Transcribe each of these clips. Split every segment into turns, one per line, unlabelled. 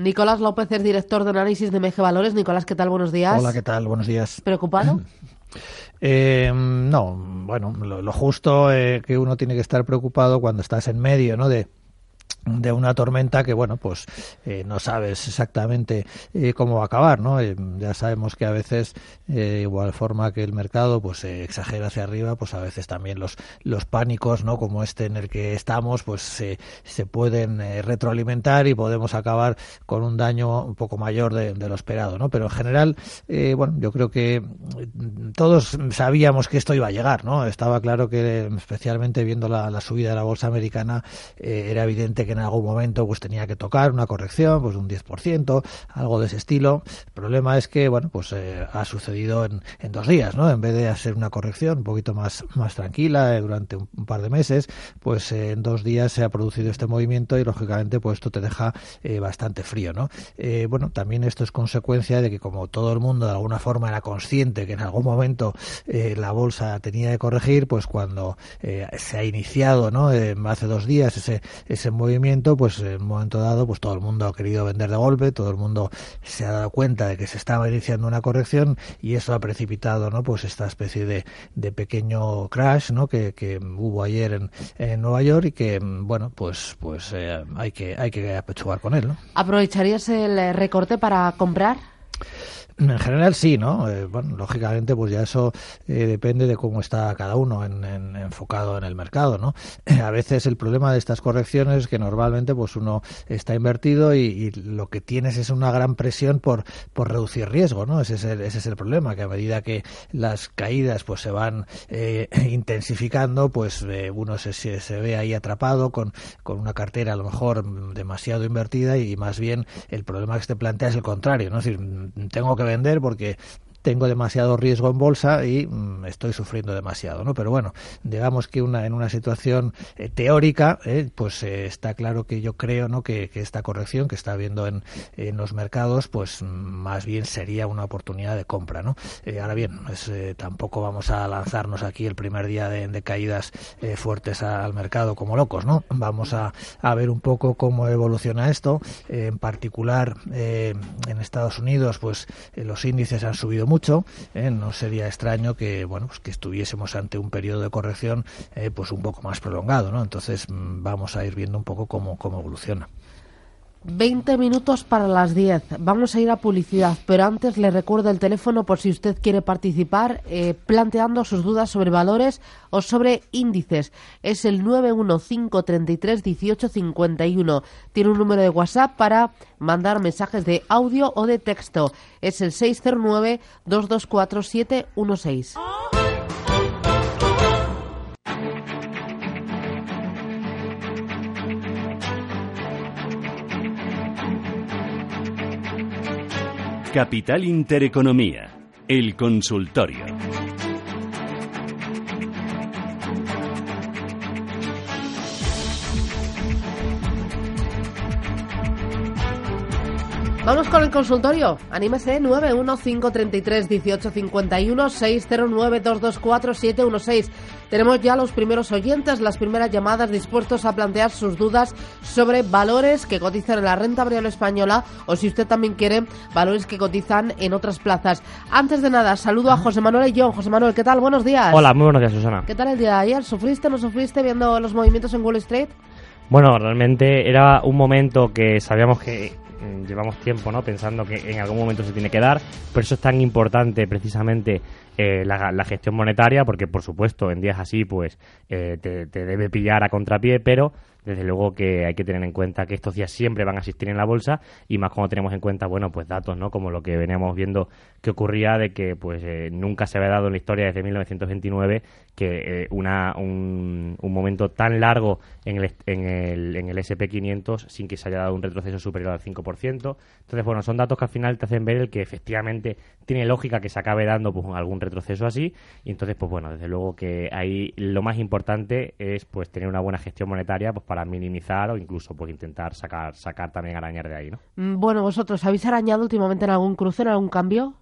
Nicolás López es director de análisis de MG Valores. Nicolás, ¿qué tal? Buenos días.
Hola, ¿qué tal? Buenos días.
¿Preocupado?
Eh, no, bueno, lo, justo eh, que uno tiene que estar preocupado cuando estás en medio, ¿no? De, de una tormenta que bueno pues eh, no sabes exactamente eh, cómo va a acabar no eh, ya sabemos que a veces igual forma que el mercado pues se exagera hacia arriba pues a veces también los los pánicos no como este en el que estamos pues se, pueden retroalimentar y podemos acabar con un daño un poco mayor de, lo esperado no pero en general bueno yo creo que todos sabíamos que esto iba a llegar no estaba claro que especialmente viendo la, la subida de la bolsa americana era evidente que en algún momento pues tenía que tocar una corrección, pues un 10%, algo de ese estilo. El problema es que, bueno, pues eh, ha sucedido en, en, dos días, ¿no? En vez de hacer una corrección un poquito más, más tranquila eh, durante un, par de meses, pues eh, en dos días se ha producido este movimiento y, lógicamente, pues esto te deja bastante frío, ¿no? bueno, también esto es consecuencia de que como todo el mundo de alguna forma era consciente que en algún momento la bolsa tenía que corregir, pues cuando se ha iniciado, ¿no? hace dos días ese, ese movimiento pues en un momento dado, pues todo el mundo ha querido vender de golpe, todo el mundo se ha dado cuenta de que se estaba iniciando una corrección y eso ha precipitado, ¿no? Pues esta especie de, de pequeño crash, ¿no? Que, que hubo ayer en, en, Nueva York y que, bueno, pues, pues eh, hay que hay que apechugar con él, ¿no?
¿Aprovecharías el recorte para comprar?
En general sí, ¿no? Eh, bueno, lógicamente pues ya eso eh, depende de cómo está cada uno en, enfocado en el mercado, ¿no? a veces el problema de estas correcciones es que normalmente pues uno está invertido y, lo que tienes es una gran presión por, por reducir riesgo, ¿no? Ese es, el, ese es el problema, que a medida que las caídas pues se van eh, intensificando, pues uno se, se, ve ahí atrapado con, con una cartera a lo mejor demasiado invertida y más bien el problema que se te plantea es el contrario, ¿no? Es decir, tengo que vender porque tengo demasiado riesgo en bolsa y mm, estoy sufriendo demasiado, ¿no? Pero bueno, digamos que una, en una situación eh, teórica, eh, pues eh, está claro que yo creo, ¿no? Que, esta corrección que está habiendo en, en, los mercados, pues mm, más bien sería una oportunidad de compra, ¿no? ahora bien, pues, tampoco vamos a lanzarnos aquí el primer día de, caídas fuertes al mercado como locos, ¿no? Vamos a, a ver un poco cómo evoluciona esto, en particular en Estados Unidos, pues los índices han subido mucho, ¿eh? no sería extraño que bueno pues que estuviésemos ante un periodo de corrección eh, pues un poco más prolongado, ¿no? Entonces mm, vamos a ir viendo un poco cómo, cómo evoluciona.
20 minutos para las 10. Vamos a ir a publicidad, pero antes le recuerdo el teléfono por si usted quiere participar eh, planteando sus dudas sobre valores o sobre índices. Es el 915331851. Tiene un número de WhatsApp para mandar mensajes de audio o de texto. Es el 609
Capital Intereconomía, el consultorio.
Vamos con el consultorio. Anímese 915331851 609224716. Tenemos ya los primeros oyentes, las primeras llamadas dispuestos a plantear sus dudas sobre valores que cotizan en la renta variable española o si usted también quiere valores que cotizan en otras plazas. Antes de nada, saludo a José Manuel y yo. José Manuel, ¿qué tal? Buenos días.
Hola, muy buenos días, Susana.
¿Qué tal el día de ayer? ¿Sufriste o no sufriste viendo los movimientos en Wall Street?
Bueno, realmente era un momento que sabíamos que llevamos tiempo no pensando que en algún momento se tiene que dar por eso es tan importante precisamente eh, la, gestión monetaria, porque por supuesto en días así pues eh, te, te, debe pillar a contrapié, pero desde luego que hay que tener en cuenta que estos días siempre van a existir en la bolsa y más cuando tenemos en cuenta, bueno, pues datos, ¿no? Como lo que veníamos viendo que ocurría de que pues eh, nunca se había dado en la historia desde 1929 que eh, una, un, un, momento tan largo en el, en el, en el SP500 sin que se haya dado un retroceso superior al 5%. Entonces, bueno, son datos que al final te hacen ver el que efectivamente tiene lógica que se acabe dando pues algún retroceso así y entonces, pues bueno, desde luego que ahí lo más importante es pues tener una buena gestión monetaria pues para minimizar o incluso pues intentar sacar sacar también arañar de ahí, ¿no?
Mm, bueno, vosotros habéis arañado últimamente en algún cruce, en algún cambio?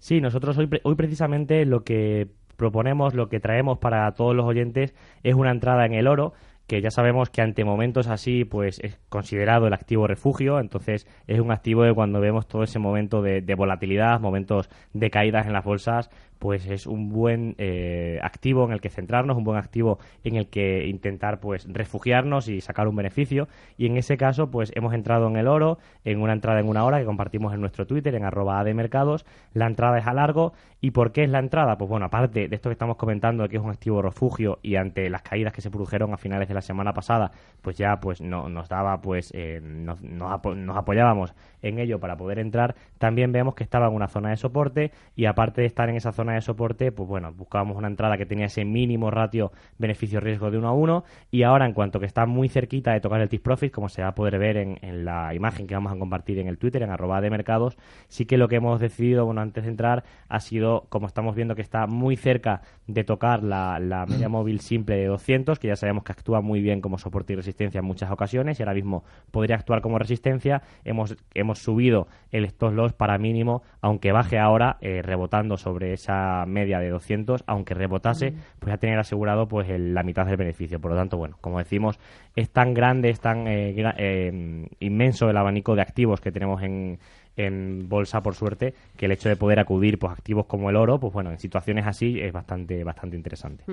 Sí, nosotros hoy, hoy precisamente lo que proponemos, lo que traemos para todos los oyentes es una entrada en el oro que ya sabemos que ante momentos así, pues es considerado el activo refugio, entonces es un activo de cuando vemos todo ese momento de, de volatilidad, momentos de caídas en las bolsas, pues es un buen eh, activo en el que centrarnos, un buen activo en el que intentar pues refugiarnos y sacar un beneficio. Y en ese caso, pues hemos entrado en el oro, en una entrada en una hora que compartimos en nuestro Twitter, en arroba mercados. La entrada es a largo. ¿Y por qué es la entrada? Pues bueno, aparte de esto que estamos comentando, de que es un activo refugio y ante las caídas que se produjeron a finales de la semana pasada, pues ya pues no, nos daba, pues eh, nos, nos apoyábamos en ello para poder entrar. También vemos que estaba en una zona de soporte y aparte de estar en esa zona de soporte, pues bueno, buscábamos una entrada que tenía ese mínimo ratio beneficio-riesgo de 1 a 1 y ahora en cuanto que está muy cerquita de tocar el tip profit, como se va a poder ver en, la imagen que vamos a compartir en el Twitter, en arroba de mercados, sí que lo que hemos decidido, bueno, antes de entrar, ha sido, como estamos viendo que está muy cerca de tocar la, media móvil simple de 200, que ya sabemos que actúa muy bien como soporte y resistencia en muchas ocasiones y ahora mismo podría actuar como resistencia, hemos, hemos subido el stop loss para mínimo, aunque baje ahora eh, rebotando sobre esa media de 200, aunque rebotase, pues a tener asegurado pues la mitad del beneficio. Por lo tanto, bueno, como decimos, es tan grande, es tan eh, eh, inmenso el abanico de activos que tenemos en, en bolsa por suerte que el hecho de poder acudir pues activos como el oro pues bueno en situaciones así es bastante bastante interesante.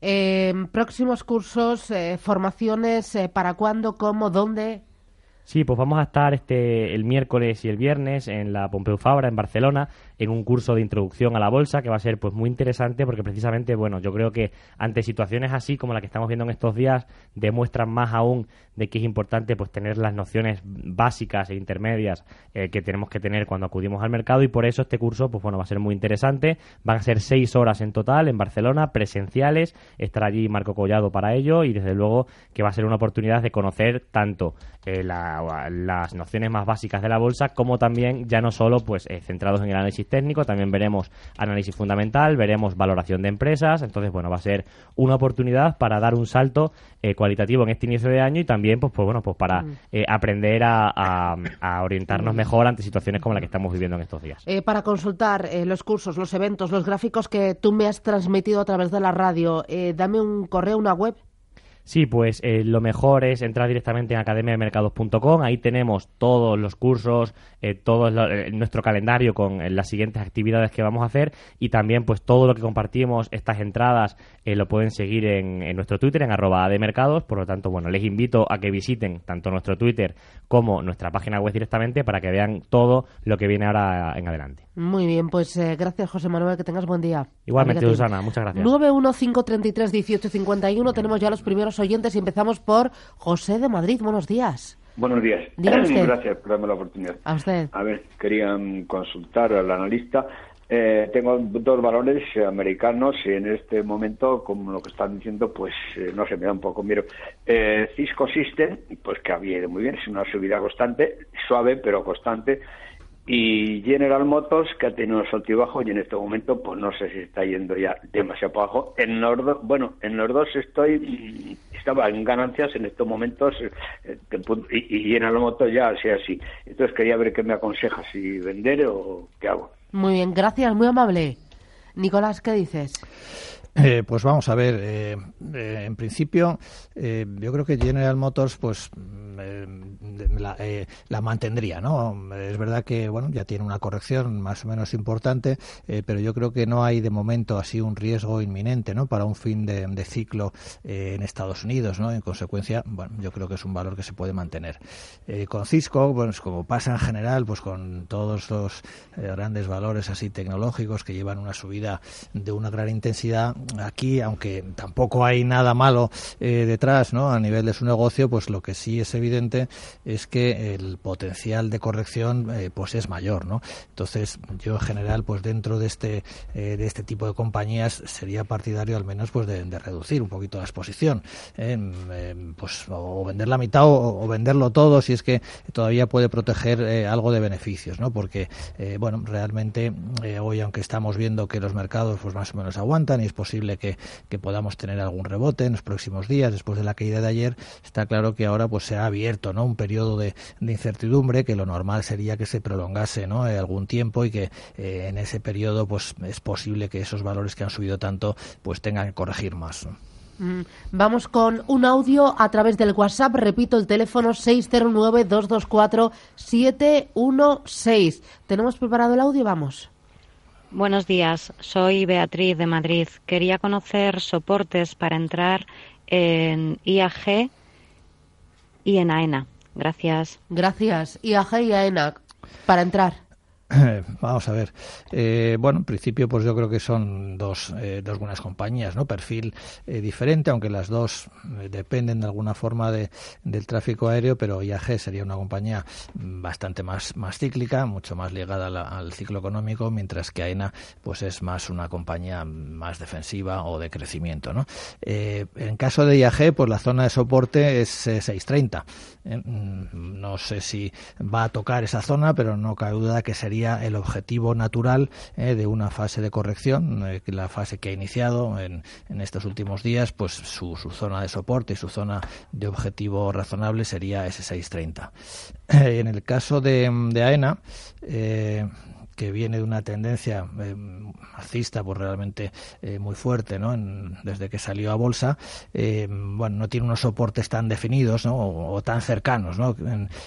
Eh, próximos cursos formaciones para cuándo cómo dónde
Sí, pues vamos a estar este el miércoles y el viernes en la Pompeu Fabra en Barcelona en un curso de introducción a la bolsa que va a ser pues muy interesante porque precisamente, bueno, yo creo que ante situaciones así como la que estamos viendo en estos días demuestran más aún de que es importante pues tener las nociones básicas e intermedias eh, que tenemos que tener cuando acudimos al mercado. Y por eso este curso pues bueno va a ser muy interesante. Van a ser seis horas en total en Barcelona presenciales. Estará allí Marco Collado para ello. Y desde luego que va a ser una oportunidad de conocer tanto eh, las nociones más básicas de la bolsa como también ya no solo pues eh, centrados en el análisis técnico, también veremos análisis fundamental, veremos valoración de empresas, entonces bueno, va a ser una oportunidad para dar un salto eh, cualitativo en este inicio de año y también pues, pues bueno, pues para mm. eh, aprender a, orientarnos mejor ante situaciones como la que estamos viviendo en estos días.
Eh, para consultar los cursos, los eventos, los gráficos que tú me has transmitido a través de la radio, dame un correo, una web.
Sí, pues eh, lo mejor es entrar directamente en academiademercados.com. Ahí tenemos todos los cursos, eh, todo eh, nuestro calendario con las siguientes actividades que vamos a hacer y también pues todo lo que compartimos, estas entradas, lo pueden seguir en, nuestro Twitter, en arroba de mercados. Por lo tanto, bueno, les invito a que visiten tanto nuestro Twitter como nuestra página web directamente para que vean todo lo que viene ahora en adelante.
Muy bien, pues gracias José Manuel, que tengas buen día.
Igualmente, Susana, muchas gracias.
915331851, tenemos ya los primeros oyentes y empezamos por José de Madrid. Buenos días.
Buenos días. Gracias por darme la oportunidad.
A usted.
A ver, querían consultar al analista. Eh, tengo dos valores americanos y en este momento, como lo que están diciendo, pues eh, no se me da un poco miedo. Eh, Cisco System, pues que había ido muy bien, es una subida constante, suave pero constante y General Motors que ha tenido un bajo y en este momento pues no sé si está yendo ya demasiado bajo en los dos, bueno en los dos estoy estaba en ganancias en estos momentos eh, y, y General Motors ya así así. Entonces quería ver qué me aconseja si vender o qué hago.
Muy bien gracias muy amable. Nicolás qué dices
eh, pues vamos a ver, eh, eh, en principio yo creo que General Motors pues la, mantendría, ¿no? Es verdad que bueno ya tiene una corrección más o menos importante, pero yo creo que no hay de momento así un riesgo inminente, ¿no? Para un fin de, ciclo en Estados Unidos, ¿no? En consecuencia, bueno, yo creo que es un valor que se puede mantener. con Cisco, bueno, como pasa en general, pues con todos los grandes valores así tecnológicos que llevan una subida de una gran intensidad aquí, aunque tampoco hay nada malo eh, detrás, ¿no? A nivel de su negocio, pues lo que sí es evidente es que el potencial de corrección, eh, pues es mayor, ¿no? Entonces, yo en general, pues dentro de este eh, de este tipo de compañías sería partidario al menos, pues de, reducir un poquito la exposición, pues o vender la mitad o, venderlo todo si es que todavía puede proteger algo de beneficios, ¿no? Porque, bueno, realmente hoy, aunque estamos viendo que los mercados, pues más o menos aguantan y es posible posible que, podamos tener algún rebote en los próximos días después de la caída de ayer. Está claro que ahora pues se ha abierto ¿no? un periodo de, incertidumbre que lo normal sería que se prolongase ¿no? Eh, algún tiempo y que eh, en ese periodo pues es posible que esos valores que han subido tanto pues tengan que corregir más.
Mm, Vamos con un audio a través del WhatsApp. Repito, el teléfono 609-224-716. ¿Tenemos preparado el audio? Vamos.
Buenos días, soy Beatriz de Madrid. Quería conocer soportes para entrar en IAG y en AENA. Gracias.
Gracias. IAG y AENA. Para entrar.
Vamos a ver. Eh, bueno, en principio, pues yo creo que son dos, eh, dos buenas compañías, ¿no? Perfil eh, diferente, aunque las dos eh, dependen de alguna forma de, del tráfico aéreo, pero IAG sería una compañía mm, bastante más, más cíclica, mucho más ligada la- al ciclo económico, mientras que AENA, pues es más una compañía más defensiva o de crecimiento, ¿no? En caso de IAG, pues la zona de soporte es eh, 630. Eh, mm, No sé si va a tocar esa zona, pero no cabe duda que sería el objetivo natural eh, de una fase de corrección, eh, la fase que ha iniciado en, en estos últimos días, pues su, su zona de soporte y su zona de objetivo razonable sería ese 630. Eh, en el caso de, de AENA, que viene de una tendencia eh, alcista pues realmente eh, muy fuerte ¿no? En- desde que salió a bolsa eh, bueno no tiene unos soportes tan definidos ¿no? o, tan cercanos ¿no?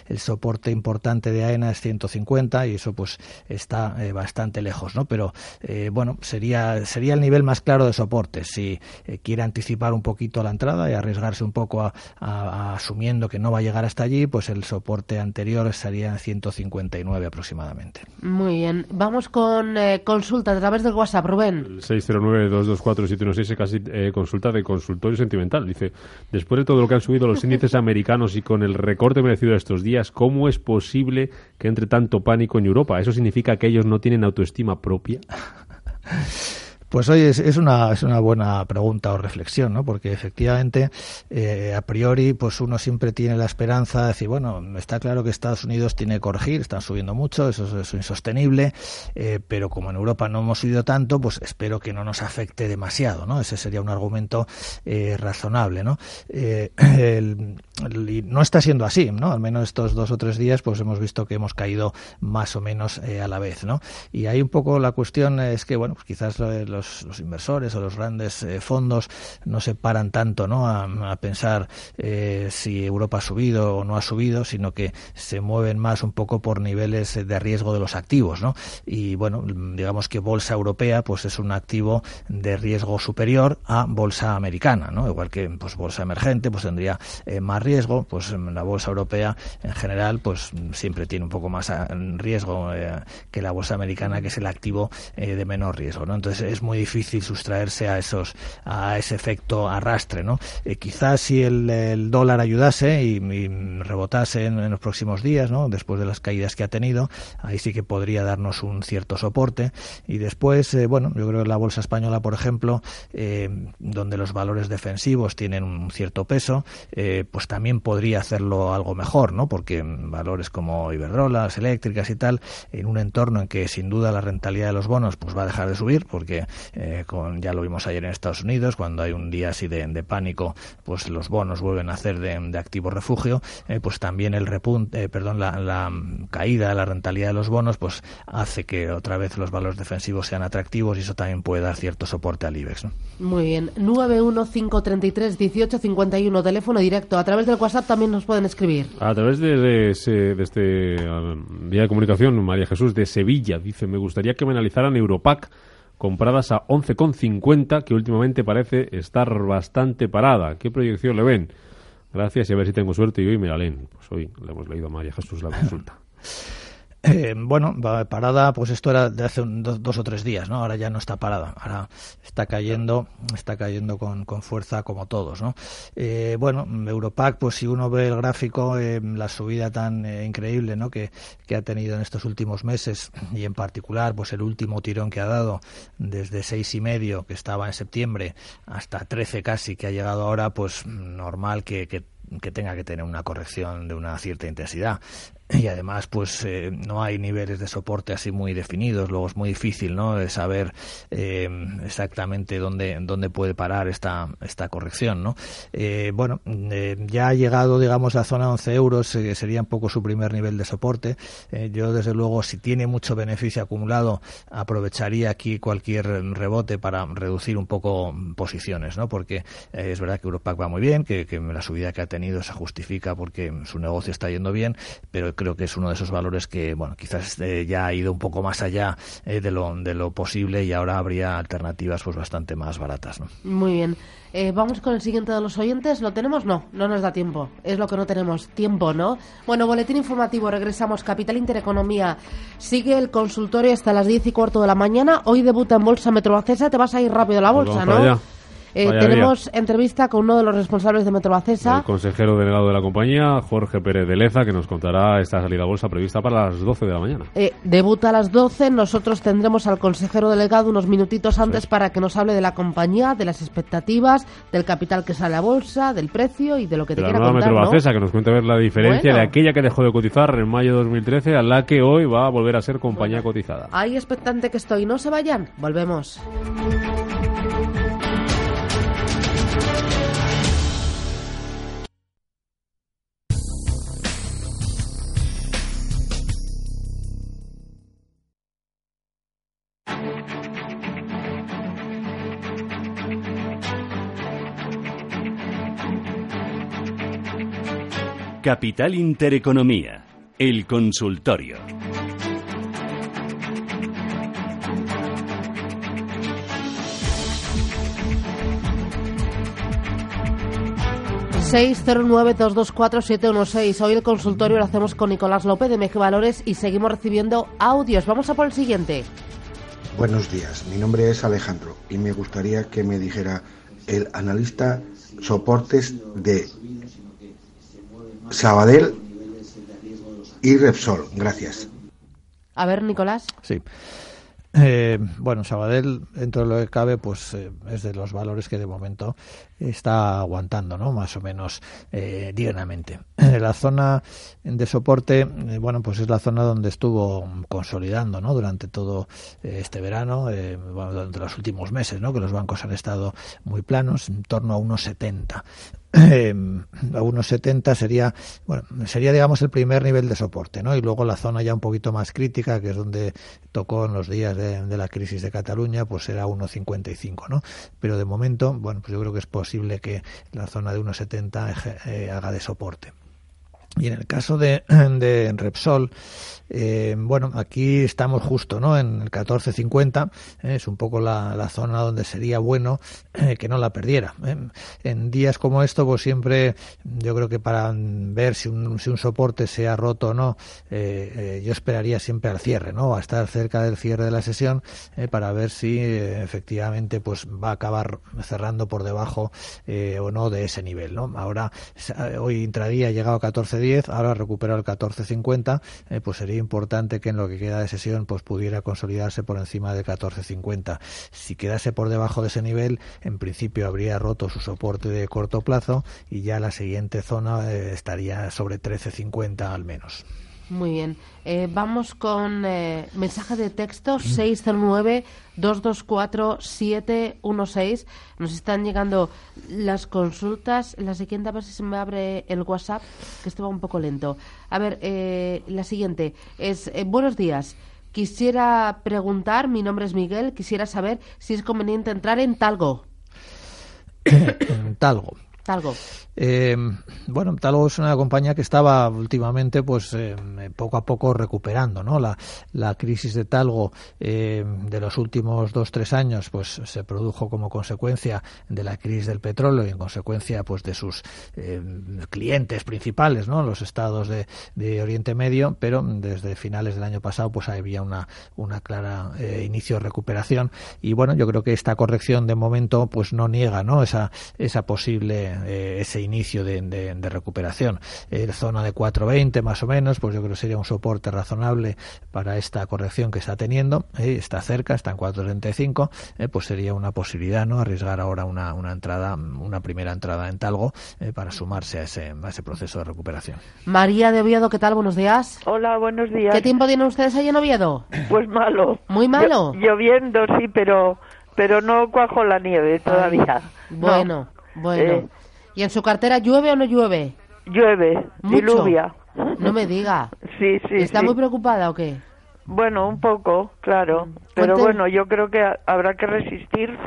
El soporte importante de AENA es 150 y eso pues está eh, bastante lejos ¿no? pero bueno sería sería el nivel más claro de soporte si quiere anticipar un poquito la entrada y arriesgarse un poco a, a- asumiendo que no va a llegar hasta allí pues el soporte anterior en 159 aproximadamente
Muy bien. Vamos con eh, consulta a través del WhatsApp. Rubén.
El 609-224-716 es casi eh, consulta de consultorio sentimental. Dice, después de todo lo que han subido los índices americanos y con el recorte merecido de estos días, ¿cómo es posible que entre tanto pánico en Europa? ¿Eso significa que ellos no tienen autoestima propia?
Pues hoy es, una, es una buena pregunta o reflexión, ¿no? Porque efectivamente, eh, a priori, pues uno siempre tiene la esperanza de decir, bueno, está claro que Estados Unidos tiene que corregir, están subiendo mucho, eso es, insostenible, eh, pero como en Europa no hemos subido tanto, pues espero que no nos afecte demasiado, ¿no? Ese sería un argumento eh, razonable, ¿no? Eh, no está siendo así, ¿no? Al menos estos dos o tres días, pues hemos visto que hemos caído más o menos eh, a la vez, ¿no? Y ahí un poco la cuestión es que, bueno, pues quizás eh, los, inversores o los grandes eh, fondos no se paran tanto, ¿no? A, pensar eh, si Europa ha subido o no ha subido, sino que se mueven más un poco por niveles eh, de riesgo de los activos, ¿no? Y bueno, digamos que bolsa europea, pues es un activo de riesgo superior a bolsa americana, ¿no? Igual que pues bolsa emergente, pues tendría eh, más riesgo, pues la bolsa europea en general, pues siempre tiene un poco más riesgo que la bolsa americana, que es el activo de menor riesgo, ¿no? Entonces es muy difícil sustraerse a esos a ese efecto arrastre, ¿no? Eh, quizás si el, dólar ayudase y, rebotase en, en los próximos días, ¿no? Después de las caídas que ha tenido, ahí sí que podría darnos un cierto soporte y después, eh, bueno, yo creo que la bolsa española, por ejemplo, eh, donde los valores defensivos tienen un cierto peso, eh, pues también podría hacerlo algo mejor, ¿no? Porque valores como Iberdrola, las eléctricas y tal, en un entorno en que sin duda la rentabilidad de los bonos pues va a dejar de subir, porque eh, con, ya lo vimos ayer en Estados Unidos, cuando hay un día así de, de pánico, pues los bonos vuelven a hacer de, de activo refugio, eh, pues también el repunte, eh, perdón, la, la caída de la rentabilidad de los bonos, pues hace que otra vez los valores defensivos sean atractivos y eso también puede dar cierto soporte al IBEX, ¿no?
Muy bien. 915331851, teléfono directo. A través del WhatsApp también nos pueden escribir.
A través de, de ese- de este ah, vía de comunicación, María Jesús de Sevilla dice, me gustaría que me analizaran Europac compradas a 11,50, que últimamente parece estar bastante parada. ¿Qué proyección le ven? Gracias y a ver si tengo suerte y hoy me la leen. Pues hoy le hemos leído a María Jesús la consulta.
Eh, bueno, parada, pues esto era de hace un- dos, o tres días, ¿no? Ahora ya no está parada, ahora está cayendo, está cayendo con, con fuerza como todos, ¿no? Eh, bueno, Europac, pues si uno ve el gráfico, eh, la subida tan eh, increíble, ¿no? Que, que ha tenido en estos últimos meses y en particular, pues el último tirón que ha dado desde seis y medio que estaba en septiembre hasta 13 casi que ha llegado ahora, pues normal que que tenga que tener una corrección de una cierta intensidad. Y además pues eh, no hay niveles de soporte así muy definidos. Luego es muy difícil no de saber eh, exactamente dónde dónde puede parar esta esta corrección no eh, bueno ya ha llegado digamos a la zona 11 euros sería un poco su primer nivel de soporte. Yo desde luego si tiene mucho beneficio acumulado aprovecharía aquí cualquier rebote para reducir un poco posiciones no porque es verdad que Europac va muy bien que, que la subida que ha tenido se justifica porque su negocio está yendo bien pero creo que es uno de esos valores que, bueno, quizás eh, ya ha ido un poco más allá eh, de, lo, de lo posible y ahora habría alternativas pues bastante más baratas. ¿no?
Muy bien. Eh, vamos con el siguiente de los oyentes. ¿Lo tenemos? No, no nos da tiempo. Es lo que no tenemos tiempo, ¿no? Bueno, boletín informativo. Regresamos. Capital Intereconomía. Sigue el consultorio hasta las 10 y cuarto de la mañana. Hoy debuta en Bolsa Metrobacesa. Te vas a ir rápido a la
Pues
bolsa, ¿no?
allá.
Eh, tenemos entrevista con uno de los responsables de Metrobacesa.
El consejero delegado de la compañía, Jorge Pérez de Leza, que nos contará esta salida a bolsa prevista para las 12 de la mañana.
Eh, debuta a las 12. Nosotros tendremos al consejero delegado unos minutitos antes para que nos hable de la compañía, de las expectativas, del capital que sale a bolsa, del precio y de lo que
De
te
la
quiera
nueva
contar, ¿no?
Metrobacesa, que nos cuente ver la diferencia
Bueno.
de aquella que dejó de cotizar en mayo de 2013 a la que hoy va a volver a ser compañía cotizada.
Ahí expectante que estoy. No se vayan. Volvemos.
Capital Intereconomía, el consultorio.
seis Hoy el consultorio lo hacemos con Nicolás López de MG Valores y seguimos recibiendo audios. Vamos a por el siguiente.
Buenos días, mi nombre es Alejandro y me gustaría que me dijera el analista soportes de Sabadell y Repsol. Gracias.
A ver, Nicolás.
Sí. Eh, bueno, Sabadell, dentro de lo que cabe, pues eh, es de los valores que de momento está aguantando, ¿no? Más o menos eh, dignamente. La zona de soporte, eh, bueno, pues es la zona donde estuvo consolidando, ¿no? Durante todo eh, este verano, eh, bueno, durante los últimos meses, ¿no? Que los bancos han estado muy planos, en torno a unos 70. Eh, a unos 70 sería bueno sería digamos el primer nivel de soporte no y luego la zona ya un poquito más crítica que es donde tocó en los días de, la crisis de Cataluña pues era 1.55 no pero de momento bueno pues yo creo que es posible que la zona de 1.70 eje- eh, haga de soporte y en el caso de, de Repsol, eh, bueno, aquí estamos justo, ¿no? En el 14.50, eh, es un poco la, zona donde sería bueno eh, que no la perdiera. ¿eh? En días como esto, pues siempre, yo creo que para ver si un, si un soporte se ha roto o no, eh, yo esperaría siempre al cierre, ¿no? A estar cerca del cierre de la sesión para ver si efectivamente pues va a acabar cerrando por debajo o no de ese nivel, ¿no? Ahora, hoy intradía ha llegado a 14.10, ahora ha el 14.50, eh, pues sería importante que en lo que queda de sesión pues pudiera consolidarse por encima del 14.50. Si quedase por debajo de ese nivel, en principio habría roto su soporte de corto plazo y ya la siguiente zona eh, estaría sobre 13.50 al menos.
Muy bien. Eh, vamos con eh, mensaje de texto 609-224-716. Nos están llegando las consultas. La siguiente, a ver si se me abre el WhatsApp, que este va un poco lento. A ver, eh, la siguiente es, eh, buenos días. Quisiera preguntar, mi nombre es Miguel, quisiera saber si es conveniente entrar en Talgo.
En Talgo.
Talgo.
Eh, bueno, Talgo es una compañía que estaba últimamente, pues, eh, poco a poco recuperando, ¿no? La, la crisis de Talgo eh, de los últimos dos tres años, pues, se produjo como consecuencia de la crisis del petróleo y en consecuencia, pues, de sus eh, clientes principales, ¿no? Los estados de, Oriente Medio, pero desde finales del año pasado, pues, había una una clara eh, inicio de recuperación y bueno, yo creo que esta corrección de momento, pues, no niega, ¿no? Esa esa posible ese inicio de, de, recuperación. Eh, zona de 4.20 más o menos, pues yo creo que sería un soporte razonable para esta corrección que está teniendo. Eh, está cerca, está en 4.35, eh, pues sería una posibilidad, ¿no? Arriesgar ahora una, una entrada, una primera entrada en Talgo para sumarse a ese, a ese proceso de recuperación.
María de Oviedo, ¿qué tal? Buenos días.
Hola, buenos días.
¿Qué tiempo tienen ustedes ahí en Oviedo?
Pues malo.
¿Muy malo?
lloviendo, sí, pero pero no cuajo la nieve todavía.
bueno, bueno. Eh, ¿Y en su cartera llueve o no llueve?
Llueve, diluvia.
No me diga.
Sí, sí.
¿Está muy preocupada o qué?
Bueno, un poco, claro. Pero bueno, yo creo que habrá que resistir,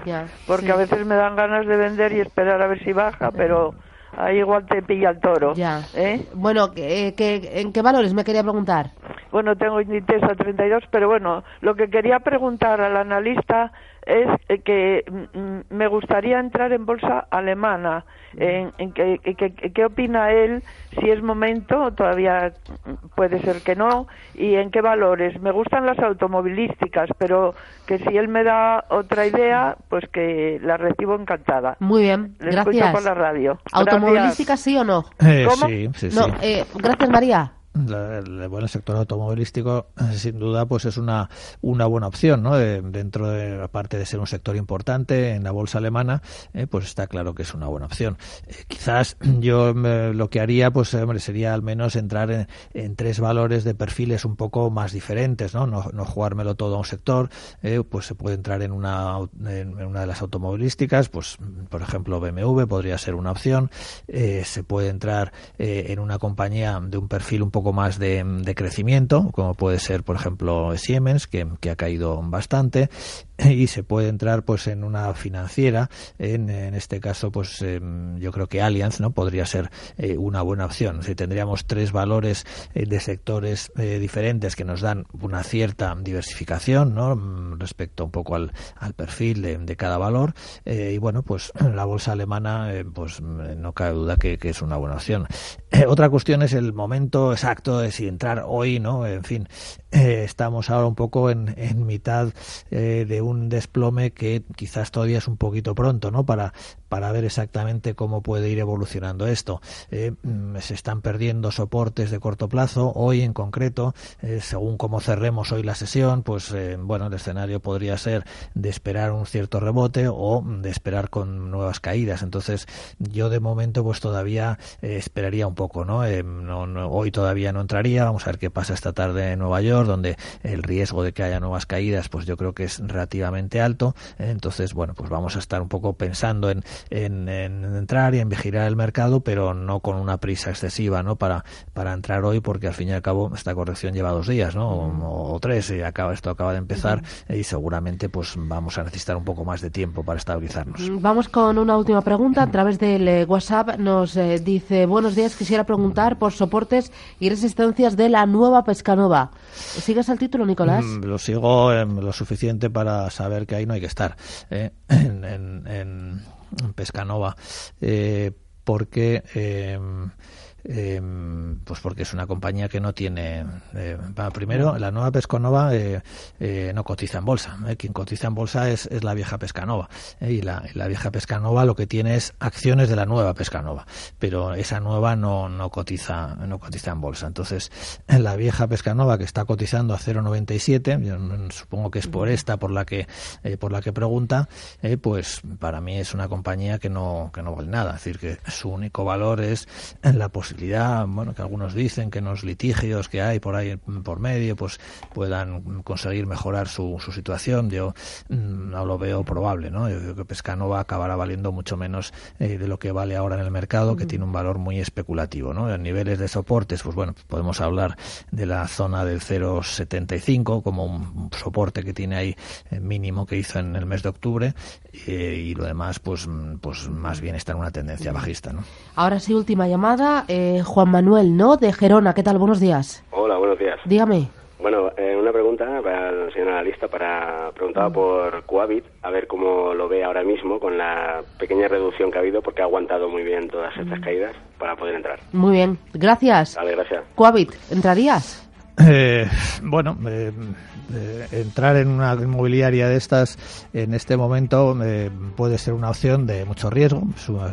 porque a veces me dan ganas de vender y esperar a ver si baja, pero ahí igual te pilla el toro.
Ya. ¿eh? Bueno, ¿qué, en qué valores me quería preguntar?
Bueno, tengo Inditex a 32, pero bueno, lo que quería preguntar al analista es eh, que mm, mm, me gustaría entrar en bolsa alemana. En, ¿Qué opina él? Si es momento, todavía puede ser que no. ¿Y en qué valores? Me gustan las automovilísticas, pero que si él me da otra idea, pues que la recibo encantada.
Muy bien,
Le
gracias.
Escucho por la radio.
¿Automovilísticas sí o no?
Eh, Sí, sí,
no, Eh, gracias, María
el, bueno, el sector automovilístico eh, sin duda pues es una, una buena opción ¿no? dentro de aparte de ser un sector importante en la bolsa alemana eh, pues está claro que es una buena opción eh, quizás yo lo que haría pues hombre, sería al menos entrar en, tres valores de perfiles un poco más diferentes no, no, no jugármelo todo a un sector pues se puede entrar en una, en una de las automovilísticas pues por ejemplo BMW podría ser una opción se puede entrar en una compañía de un perfil un poco más de, crecimiento, como puede ser, por ejemplo, Siemens, que, que ha caído bastante, y se puede entrar pues en una financiera en, en este caso pues em, yo creo que Allianz no podría ser eh, una buena opción. Si tendríamos tres valores eh, de sectores eh, diferentes que nos dan una cierta diversificación no mm, respecto un poco al, al perfil de, de, cada valor y bueno pues la bolsa alemana pues no cabe duda que, que es una buena opción. Otra cuestión es el momento exacto de si entrar hoy no en fin estamos ahora un poco en, en mitad de un desplome que quizás todavía es un poquito pronto, ¿no? Para, para ver exactamente cómo puede ir evolucionando esto. Eh, mm, se están perdiendo soportes de corto plazo. Hoy, en concreto, eh, según cómo cerremos hoy la sesión, pues eh, bueno, el escenario podría ser de esperar un cierto rebote o de esperar con nuevas caídas. Entonces, yo de momento, pues todavía esperaría un poco, ¿no? ¿no? Hoy todavía no entraría. Vamos a ver qué pasa esta tarde en Nueva York, donde el riesgo de que haya nuevas caídas, pues yo creo que es relativamente alto. entonces, bueno, pues vamos a estar un poco pensando en en, entrar y en vigilar el mercado, pero no con una prisa excesiva, ¿no? Para, para entrar hoy, porque al fin y al cabo esta corrección lleva dos días, ¿no? O, tres, y acaba, esto acaba de empezar y seguramente pues vamos a necesitar un poco más de tiempo para estabilizarnos.
Mm, vamos con una última pregunta. A través del eh, WhatsApp nos eh, dice, buenos días, quisiera preguntar por soportes y resistencias de la nueva Pescanova. ¿Sigues al título, Nicolás? Mm,
lo sigo em, lo suficiente para saber que ahí no hay que estar. ¿eh? en Pescanova, eh, porque eh, eh, pues porque es una compañía que no tiene. Eh, primero, la nueva Pescanova eh, eh, no cotiza en bolsa. Quien cotiza en bolsa es, es la vieja Pescanova. y la, la, vieja Pescanova lo que tiene es acciones de la nueva Pescanova. Pero esa nueva no, no, cotiza, no cotiza en bolsa. Entonces, la vieja Pescanova que está cotizando a 0,97, supongo que es por esta por la que, por la que pregunta, pues para mí es una compañía que no, que no vale nada. Es decir, que su único valor es la posibilidad bueno, que algunos dicen que en los litigios que hay por ahí por medio, pues puedan conseguir mejorar su, su situación. Yo mm, no lo veo probable, ¿no? Yo creo que Pescanova acabará valiendo mucho menos eh, de lo que vale ahora en el mercado, que tiene un valor muy especulativo, ¿no? En niveles de soportes, pues bueno, podemos hablar de la zona del 0,75 como un soporte que tiene ahí eh, mínimo que hizo en el mes de octubre eh, y lo demás, pues, pues más bien está en una tendencia bajista, ¿no?
Ahora sí, última llamada. Eh, Juan Manuel, ¿no? De Gerona. ¿Qué tal? Buenos días.
Hola, buenos días.
Dígame.
Bueno, eh, una pregunta para el señor analista. Para, preguntaba por Coavit, a ver cómo lo ve ahora mismo con la pequeña reducción que ha habido, porque ha aguantado muy bien todas estas caídas para poder entrar.
Muy bien, gracias.
Vale, gracias.
Coavit, ¿entrarías?
Eh, bueno, eh, eh, entrar en una inmobiliaria de estas en este momento puede ser una opción de mucho riesgo.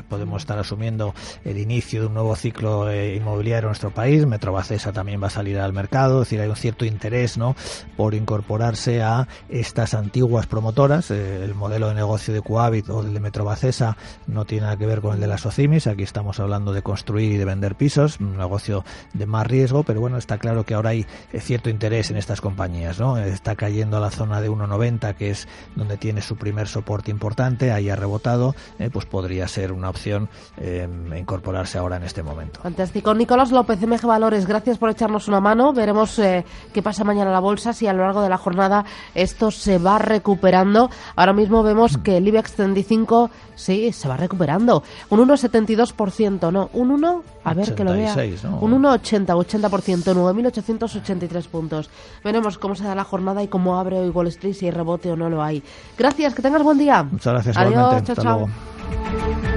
Podemos estar asumiendo el inicio de un nuevo ciclo inmobiliario en nuestro país. Metrobacesa también va a salir al mercado, es decir, hay un cierto interés ¿no? por incorporarse a estas antiguas promotoras. el modelo de negocio de Coavit o el de Metrobacesa no tiene nada que ver con el de las Ocimis. Aquí estamos hablando de construir y de vender pisos, un negocio de más riesgo, pero bueno, está claro que ahora hay eh, cierto interés en estas compañías, ¿no? Está cayendo a la zona de 1,90, que es donde tiene su primer soporte importante, ahí ha rebotado, eh, pues podría ser una opción eh, incorporarse ahora en este momento.
Fantástico. Nicolás López, MG Valores, gracias por echarnos una mano. Veremos qué pasa mañana en la bolsa, si a lo largo de la jornada esto se va recuperando. Ahora mismo vemos que el IBEX 35 sí se va recuperando. Un 1,72%, ¿no? Un 1, a ver que lo vea. Un 1,80, 80%, 9.883 puntos. Veremos cómo se da la jornada jornada y cómo abre hoy Wall Street, si hay rebote o no lo hay. Gracias, que tengas buen día.
Muchas gracias.
Adiós, chao, Hasta chao. Luego.